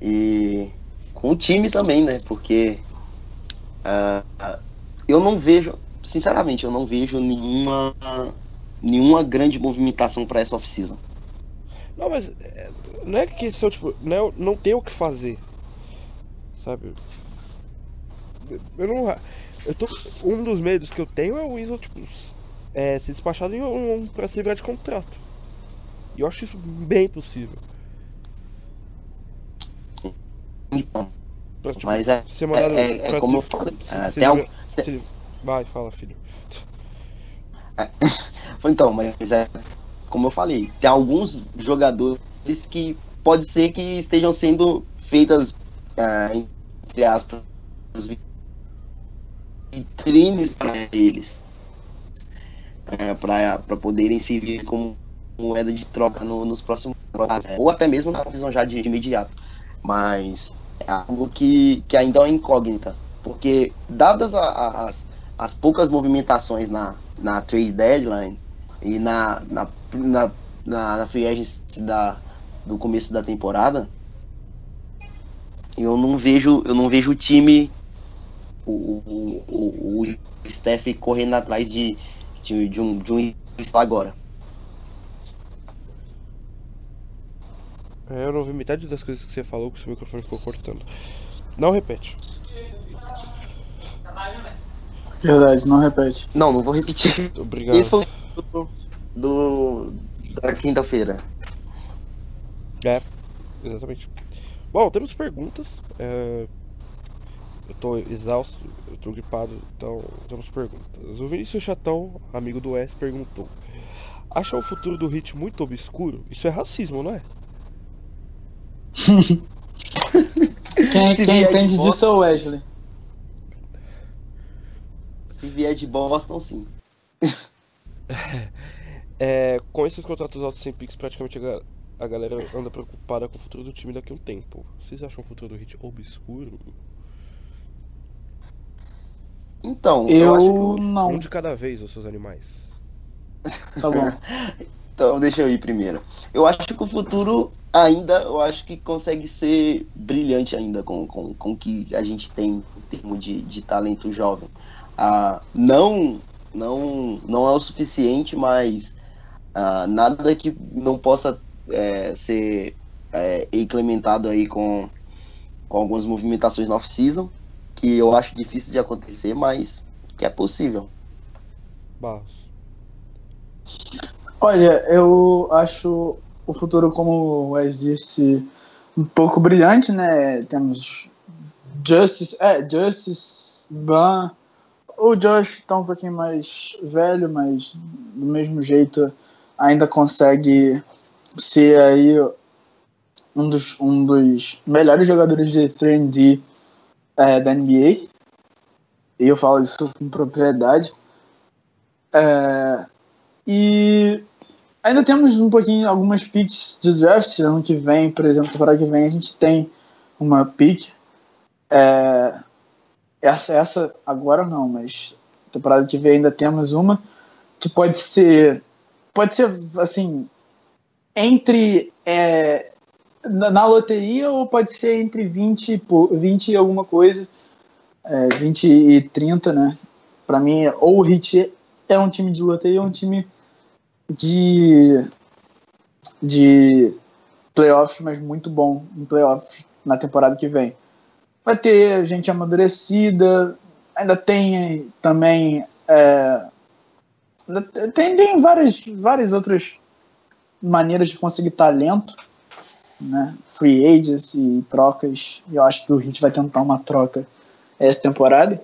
E com o time também, né? Porque uh, eu não vejo, sinceramente, eu não vejo nenhuma, nenhuma grande movimentação para essa off-season. Não, mas é, não é que são, tipo, não, é, não tem o que fazer. Sabe? Eu não. Eu tô, um dos medos que eu tenho é o Winslow, tipo, é, ser despachado em um, um, pra se livrar de contrato. E eu acho isso bem possível. Pra, tipo, Mas é, ser mandado é, é, é como eu falei. Se, algum... Vai, fala, filho. É, (laughs) então, mas é como eu falei, tem alguns jogadores que pode ser que estejam sendo feitas, uh, entre aspas, vitrines para eles, uh, é, para poderem servir como moeda de troca no- nos próximos ou até mesmo na visão já de, de imediato. Mas é algo que, que ainda é incógnita, porque dadas a- a- as, as poucas movimentações na, na trade deadline e na, na, na, na, na free agency da, do começo da temporada, eu não vejo, eu não vejo o time, o, o, o, o Steph correndo atrás de, de, de um, de um agora. Eu não ouvi metade das coisas que você falou, que o seu microfone ficou cortando. Não repete. Verdade, não repete. Não, não vou repetir. Obrigado. Esse foi o do, do- da quinta-feira. É, exatamente. Bom, temos perguntas. é, Eu tô exausto, eu tô gripado, então temos perguntas. O Vinícius Chatão, amigo do S, perguntou: Acha o futuro do Hit muito obscuro? Isso é racismo, não é? Quem, Se quem entende disso é o Wesley. Se vier de Boston, sim. (laughs) É, com esses contratos altos sem Pix, praticamente a, ga- a galera anda preocupada com o futuro do time daqui a um tempo. Vocês acham o futuro do Hit obscuro? Então, eu, Eu acho Um não. de cada vez, os seus animais. Tá bom. (laughs) Então, deixa eu ir primeiro. Eu acho que o futuro ainda, eu acho que consegue ser brilhante ainda com, com, com o que a gente tem em termos de, de talento jovem. Ah, não, não, não é o suficiente, mas ah, nada que não possa é, ser é, implementado aí com, com algumas movimentações no off-season, que eu acho difícil de acontecer, mas que é possível. Barros. Olha, eu acho o futuro, como o Wes disse, um pouco brilhante, né? Temos Justice, é, Justice, Ban, o Josh tá um pouquinho mais velho, mas do mesmo jeito ainda consegue ser aí um dos, um dos melhores jogadores de 3D é, da NBA. E eu falo isso com propriedade. É, e ainda temos um pouquinho, algumas picks de draft. Ano que vem, por exemplo, temporada que vem, a gente tem uma pick. É, essa, essa agora não, mas temporada que vem ainda temos uma que pode ser. Pode ser assim. Entre. é, na, na loteria ou pode ser entre 20, e pou- 20 e alguma coisa. É, 20 e 30, né? Pra mim, ou o Hit é um time de loteria ou um time de de playoffs, mas muito bom em playoffs na temporada que vem. Vai ter gente amadurecida, ainda tem também é, tem, tem várias, várias outras maneiras de conseguir talento, né? Free agents e trocas. Eu acho que o Heat vai tentar uma troca essa temporada.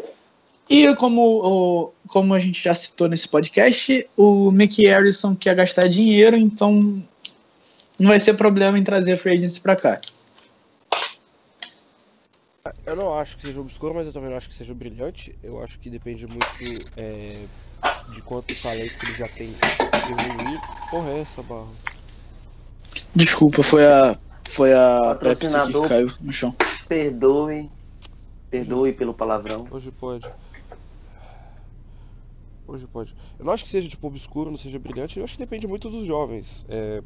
E como, o, como a gente já citou nesse podcast, o Mickey Harrison quer gastar dinheiro, então não vai ser problema em trazer a Free Agency pra cá. Eu não acho que seja obscuro, mas eu também não acho que seja brilhante. Eu acho que depende muito é, de quanto talento que ele já tem evoluído. Porra, é essa barra? Desculpa, foi a foi a Pepsi que caiu no chão. Perdoe. Perdoe pelo palavrão. Hoje pode. Hoje pode. Eu não acho que seja tipo obscuro, não seja brilhante. Eu acho que depende muito dos jovens. É,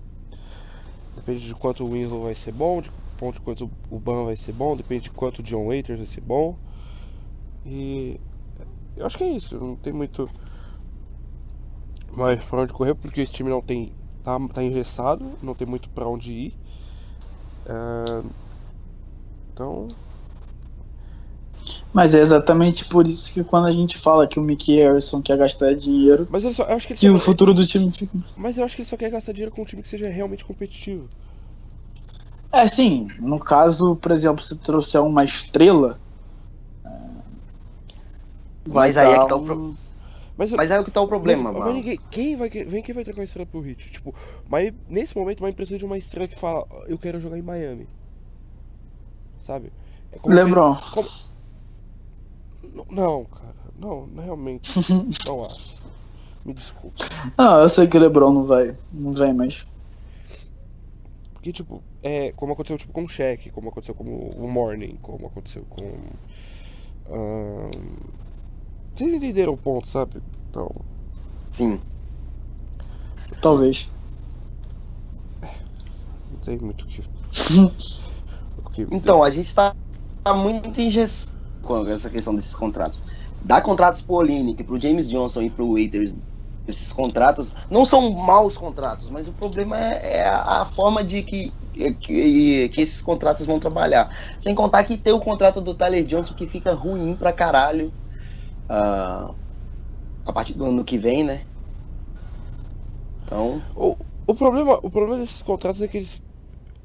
depende de quanto o Winslow vai ser bom, de quanto, quanto o Ban vai ser bom, depende de quanto o John Waiters vai ser bom. E eu acho que é isso. Não tem muito mais pra onde correr, porque esse time não tem. tá, tá engessado, não tem muito pra onde ir. É, então. Mas é exatamente por isso que quando a gente fala que o Mickey Harrison quer gastar dinheiro, Mas ele só, eu acho que ele que só- o futuro do time fica. Mas eu acho que ele só quer gastar dinheiro com um time que seja realmente competitivo. É, sim. No caso, por exemplo, se trouxer uma estrela. é, Vai Mas aí é que tá o um- pro- Mas, Mas aí é que tá o problema, mas, mano. quem vai vem quem vai trocar uma estrela pro Hit? Tipo, mas nesse momento uma precisa de uma estrela que fala, eu quero jogar em Miami. Sabe? É como se- como- Não, Não, cara. Não, realmente. (laughs) não acho. Me desculpa. Não, eu sei que o LeBron não vai, não vem mais. Porque, tipo, é como aconteceu tipo, com o Shaq, como aconteceu com o Morning, como aconteceu com. ahn, Vocês entenderam o ponto, sabe? Então. Sim. Talvez. Não tem muito o que. (laughs) o que Então, a gente tá, tá muito engessado com essa questão desses contratos. Dar contratos pro Olinick, pro James Johnson e pro Waiters, esses contratos não são maus contratos, mas o problema é, é a, forma de que, que, que esses contratos vão trabalhar. Sem contar que tem o contrato do Tyler Johnson que fica ruim pra caralho ah, a partir do ano que vem, né? Então, O, o, problema, o problema desses contratos é que eles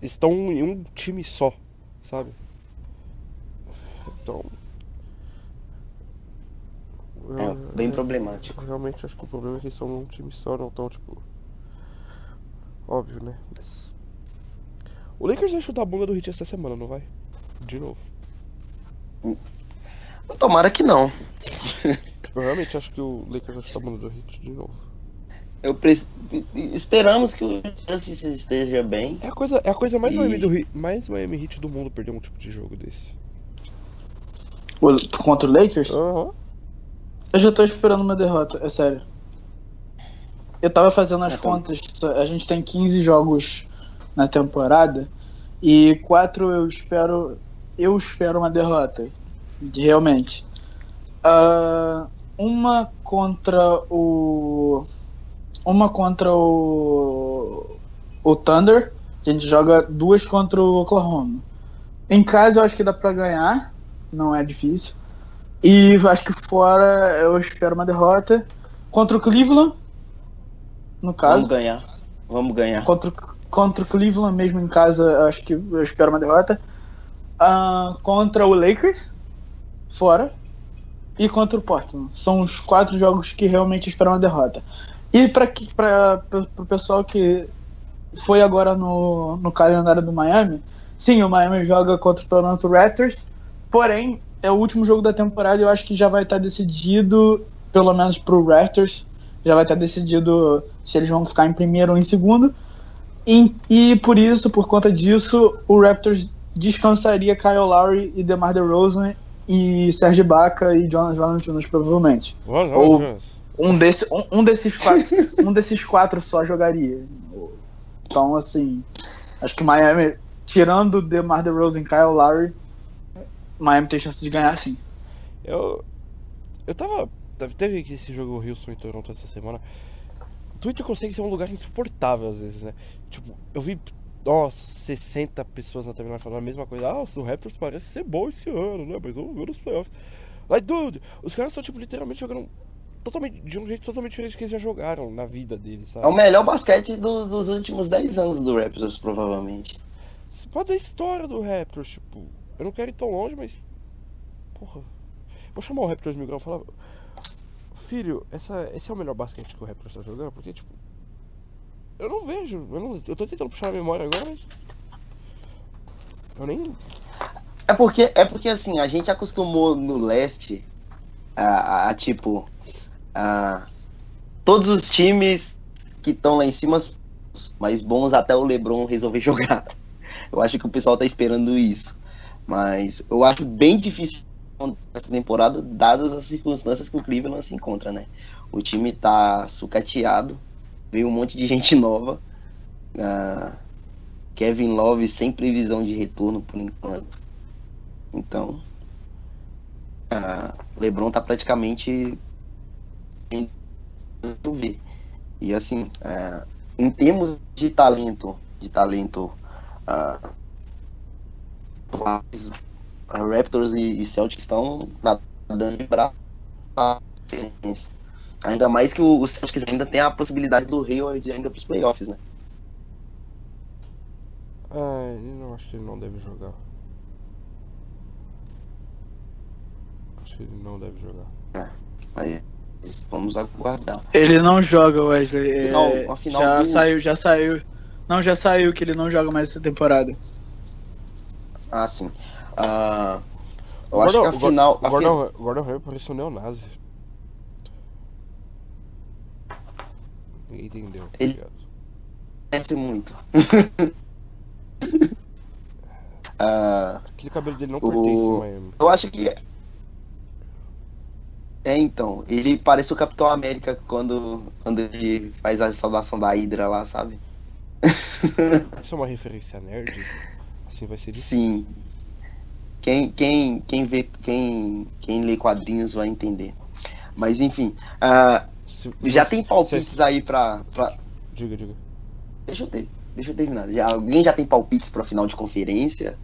estão em um time só, sabe? Então. É bem eu- problemático. Realmente acho que o problema é que eles são um time só, não tão tipo. Óbvio, né? Mas... O Lakers vai chutar a bunda do Hit essa semana, não vai? De novo. Tomara que não. Tipo, eu realmente acho que o Lakers vai chutar a bunda do Hit de novo. Eu pre- Esperamos que o Justice esteja bem. É a coisa, é a coisa mais, E- Miami do, Heat- mais Miami Heat do mundo perder um tipo de jogo desse. O- Contra o Lakers? Aham. Eu já tô esperando uma derrota, é sério. Eu tava fazendo as É, então- contas, a gente tem 15 jogos na temporada e quatro eu espero eu espero uma derrota, de- realmente. Ah, uma contra o uma contra o o Thunder, a gente joga duas contra o Oklahoma. Em casa eu acho que dá pra ganhar, não é difícil. E acho que fora eu espero uma derrota. Contra o Cleveland, no Vamos caso. ganhar. Vamos ganhar. Contra, o- contra o Cleveland, mesmo em casa, acho que eu espero uma derrota. Ah, contra o Lakers, fora. E contra o Portland. São os quatro jogos que realmente esperam uma derrota. E para o pessoal que foi agora no, no calendário do Miami, sim, o Miami joga contra o Toronto Raptors, porém, é o último jogo da temporada e eu acho que já vai estar decidido, pelo menos pro Raptors, já vai estar decidido se eles vão ficar em primeiro ou em segundo. E, e por isso, por conta disso, o Raptors descansaria Kyle Lowry e DeMar DeRozan e Serge Ibaka e Jonas Valanciunas provavelmente. Ou-. Um, desse, um, um desses quatro, (laughs) um desses quatro só jogaria. Então, assim, acho que Miami, tirando DeMar DeRozan e Kyle Lowry, Miami tem chance de ganhar sim. Eu. Eu tava. teve- esse jogo Houston e Toronto essa semana. Twitter consegue ser um lugar insuportável às vezes, né? Tipo, eu vi. Nossa, 60 pessoas na timeline falando a mesma coisa. Ah, o Raptors parece ser bom esse ano, né? Mas vamos ver nos playoffs. Like, dude, os caras estão, tipo, literalmente jogando totalmente, de um jeito totalmente diferente do que eles já jogaram na vida deles, sabe? É o melhor basquete do- dos últimos 10 anos do Raptors, provavelmente. Você pode dizer a história do Raptors, tipo, eu não quero ir tão longe, mas. Porra. Vou chamar o Raptors Mil Grau e falar. Filho, essa, esse é o melhor basquete que o Raptors tá jogando, porque, tipo. Eu não vejo. Eu, não, eu tô tentando puxar a memória agora, mas. Eu nem. É porque, é porque assim, a gente acostumou no leste a, a- a, tipo. A, todos os times que estão lá em cima mais bons até o Lebron resolver (laughs) jogar. Eu acho que o pessoal tá esperando isso. Mas eu acho bem difícil essa temporada, dadas as circunstâncias que o Cleveland se encontra, né? O time tá sucateado, veio um monte de (laughs) gente nova. ah, Kevin Love sem previsão de retorno por enquanto. Então, ah, LeBron tá praticamente em ver. E assim, ah, em termos de talento, de talento, ah, atuais, a Raptors e, e Celtics estão nadando de braço. Ainda mais que o, o Celtics ainda tem a possibilidade do Hayward ainda pros playoffs, né? Ah, eu não acho que ele não deve jogar. Acho que ele não deve jogar. Mas vamos aguardar. Ele não joga, Wesley. é, final já do- saiu, já saiu. Não, já saiu que ele não joga mais essa temporada. Ah, sim. Ah, eu O acho que Gordon- a o final. O a Gordon, o Gordon Hayward parece um neonazi. Ninguém entendeu. tá Ele-? Parece muito. (laughs) Ah, Aquele cabelo dele não O- pertence em Miami. eu acho que. É, então. Ele parece o Capitão América quando, quando ele faz a saudação da Hydra lá, sabe? Isso é uma referência nerd? (laughs) Assim vai ser difícil. Sim. Quem, quem, quem vê, quem, quem lê quadrinhos vai entender. Mas enfim, ah, Se- já se- tem palpites se- aí pra, pra. Diga, diga. Deixa eu ter, deixa eu terminar. Já, alguém já tem palpites pra final de conferência?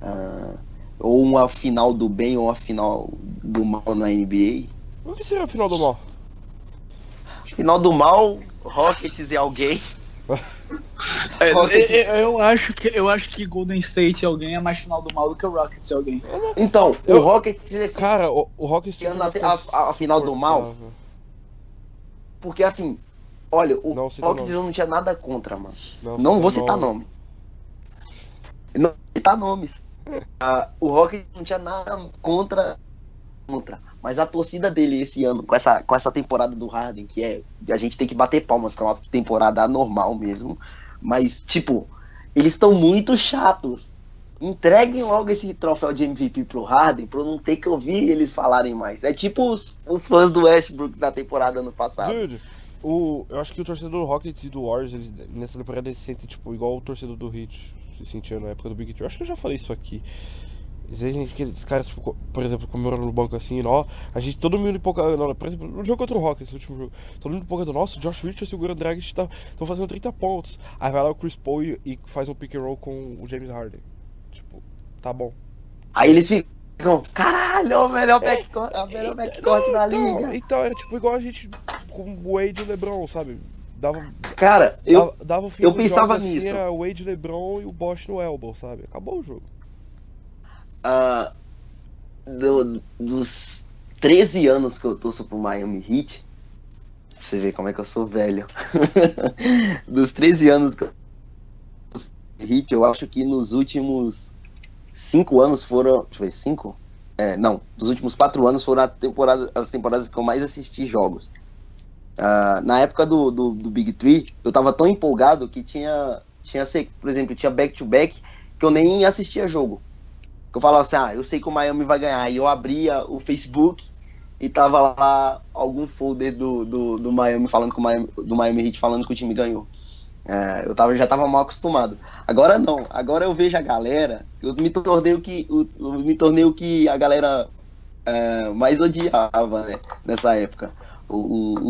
Ah, ou uma final do bem ou uma final do mal na NBA? O que seria o final do mal? Final do mal, Rockets e alguém. (laughs) Eu, Rockets- eu- eu acho que, eu acho que Golden State alguém é mais final do mal do que o Rockets alguém. Então, o Eu- Rockets esse Cara, o, o Rockets a- a final do mal. Porque assim, olha, o Não Rockets nome. eu não tinha nada contra, mano. Não, Não cita vou citar nome. nome. Não vou citar nomes. (laughs) Ah, o Rockets não tinha nada contra, contra. Mas a torcida dele esse ano, com essa, com essa temporada do Harden, que é. A gente tem que bater palmas pra uma temporada anormal mesmo. Mas, tipo, eles estão muito chatos. Entreguem logo esse troféu de MVP pro Harden pra eu não ter que ouvir eles falarem mais. É tipo os, os fãs do Westbrook da temporada ano passado. Dude, o, eu acho que o torcedor do Rockets e do Warriors, eles, nessa temporada, eles se sentem tipo, igual o torcedor do Heat se sentia na época do Big Three. Eu acho que eu já falei isso aqui. Às vezes a gente, aqueles caras, tipo, por exemplo, comemorando no banco assim, ó, a gente, todo mundo empolgado, não, por exemplo, no jogo contra o Rockets, no último jogo, todo mundo empolgado, nossa, o Josh Richardson segura o drag, estão tá, fazendo 30 pontos. Aí vai lá o Chris Paul e, e faz um pick and roll com o James Harden. Tipo, tá bom. Aí eles ficam, caralho, é o melhor backcourt, é o melhor backcourt da então, liga. então, era tipo igual a gente com o Wade e o LeBron, sabe? Dava, Cara, eu, dava, dava o fim eu pensava jogos, assim, nisso. Era o Wade, LeBron e o Bosch no elbow, sabe? Acabou o jogo. Ah, do- dos 13 anos que eu torço pro Miami Heat, você ver como é que eu sou velho. (laughs) dos 13 anos que eu torço pro Heat, eu acho que nos últimos 5 anos foram. Deixa eu ver, 5? É, não, dos últimos 4 anos foram temporada, as temporadas que eu mais assisti jogos. Ah, na época do, do, do Big Three, eu tava tão empolgado que tinha, tinha por exemplo, tinha back-to-back que eu nem assistia jogo. Eu falava assim, ah, eu sei que o Miami vai ganhar. E eu abria o Facebook e tava lá algum folder do, do, do Miami falando com o Miami, do Miami Heat falando que o time ganhou. É, eu tava, já tava mal acostumado. Agora não, agora eu vejo a galera, eu me tornei o que, eu me tornei o que a galera é, mais odiava, né, nessa época. O-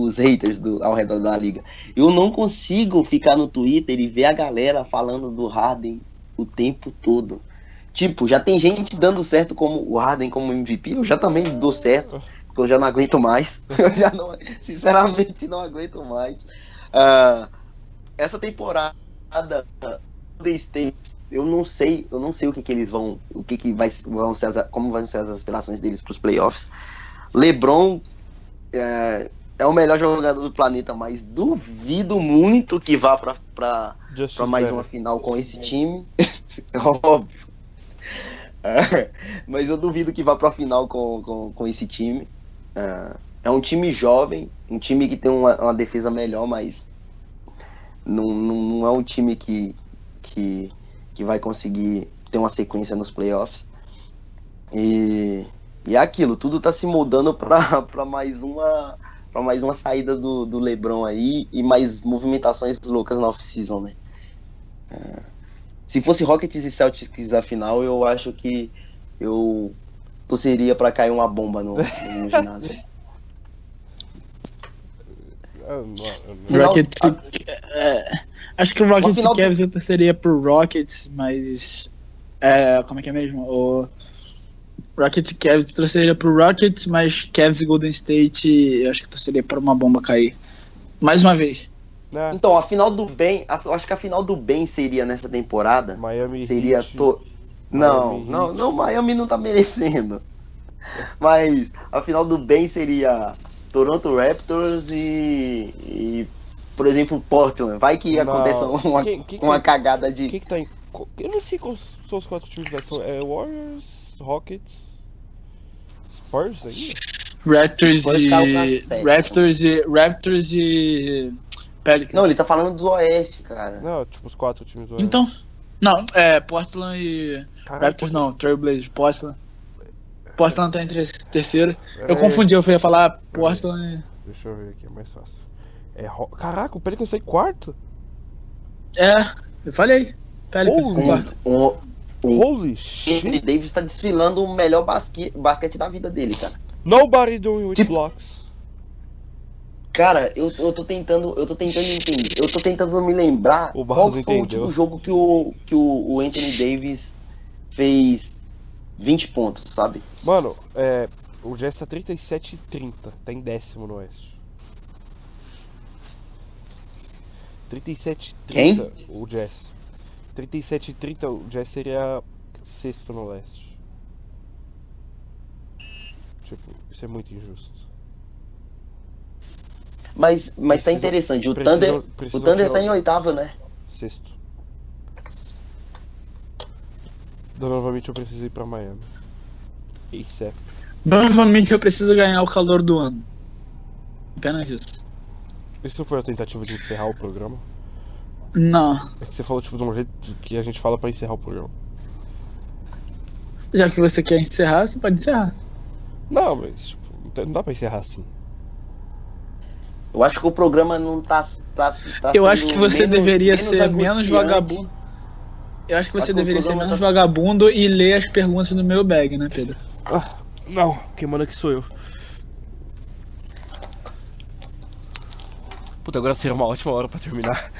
o- os haters do, ao redor da liga. Eu não consigo ficar no Twitter e ver a galera falando do Harden o tempo todo. Tipo, já tem gente dando certo como o Harden como MVP, eu já também dou certo, porque eu já não aguento mais. (laughs) Eu já não, sinceramente não aguento mais. Ah, essa temporada Golden State, eu não sei, eu não sei o que, que eles vão, o que, que vai, vão ser as, como vão ser as aspirações deles para os playoffs. LeBron é, é o melhor jogador do planeta, mas duvido muito que vá para mais uma final com esse time. (laughs) Óbvio. (laughs) Mas eu duvido que vá para a final com, com, com esse time. É, é um time jovem, um time que tem uma, uma defesa melhor, mas não, não, não é um time que, que, que vai conseguir ter uma sequência nos playoffs. E, e é aquilo, tudo tá se moldando (laughs) para mais uma para mais uma saída do, do LeBron aí e mais movimentações loucas na off-season, né? É, se fosse Rockets e Celtics a final, eu acho que eu torceria para cair uma bomba no, no (laughs) ginásio. Ah. Final- Rockets. é, acho que o Rockets final e Cavs eu torceria pro Rockets, mas. É, como é que é mesmo? O Rockets e Cavs eu torceria pro Rockets, mas Cavs e Golden State eu acho que eu torceria pra uma bomba cair. Mais uma vez. Né? Então, a final do bem, a- eu acho que a final do bem seria nessa temporada. Miami seria Heat. to... Não, Miami não, Heat. não, Miami não tá merecendo. Mas a final do bem seria Toronto Raptors e, e, por exemplo, Portland. Vai que Não. aconteça uma, quem que- uma cagada de. Que tá em. Eu não sei quais são os quatro times da são. É Warriors, Rockets, Spurs aí? Raptors e. Raptors e. Raptors e. Pelicans. Não, ele tá falando do Oeste, cara. Não, tipo os quatro times do Oeste. Então. Não, é Portland e. Caralho, Raptors não, Trailblazers, Portland. Portland tá entre terceiro. Pera Eu confundi, eu ia falar Portland e. Deixa eu ver aqui, é mais fácil. É ro... Caraca, o Pelicans tá em quarto? É, eu falei. Pelicans, em quarto. Um, um, Holy Anthony shit. Davis tá desfilando o melhor basque, basquete da vida dele, cara. Nobody doing with Tipo- blocks. Cara, eu, eu tô tentando, eu tô tentando entender, eu tô tentando me lembrar O qual foi o entendeu. último jogo que o que o, o Anthony Davis fez 20 pontos, sabe? Mano, é. O Jazz tá 37 e 30. Tá em décimo no Oeste. 37 e 30 o Jazz. 37 e 30 o Jazz seria sexto no Leste. Tipo, isso é muito injusto. Mas, mas tá Precisa- interessante, o precisa- Thunder, o precisa Thunder tirar tá o- em oitavo, né? Sexto. Então, novamente eu preciso ir pra Miami. ASAP. Provavelmente eu preciso ganhar o calor do ano. Apenas isso. Isso foi a tentativa de encerrar o programa? Não. É que você falou tipo de um jeito que a gente fala pra encerrar o programa. Já que você quer encerrar, você pode encerrar. Não, mas tipo, não tá- não dá pra encerrar assim. Eu acho que o programa não tá. tá, tá Eu acho que você menos- deveria menos ser menos vagabundo. Eu acho que Acho você que o deveria ser menos tá- vagabundo e ler as perguntas do meu bag, né, Pedro? Não, quem manda aqui sou eu. Puta, agora seria uma ótima hora pra terminar.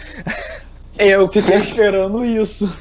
Eu fiquei esperando isso.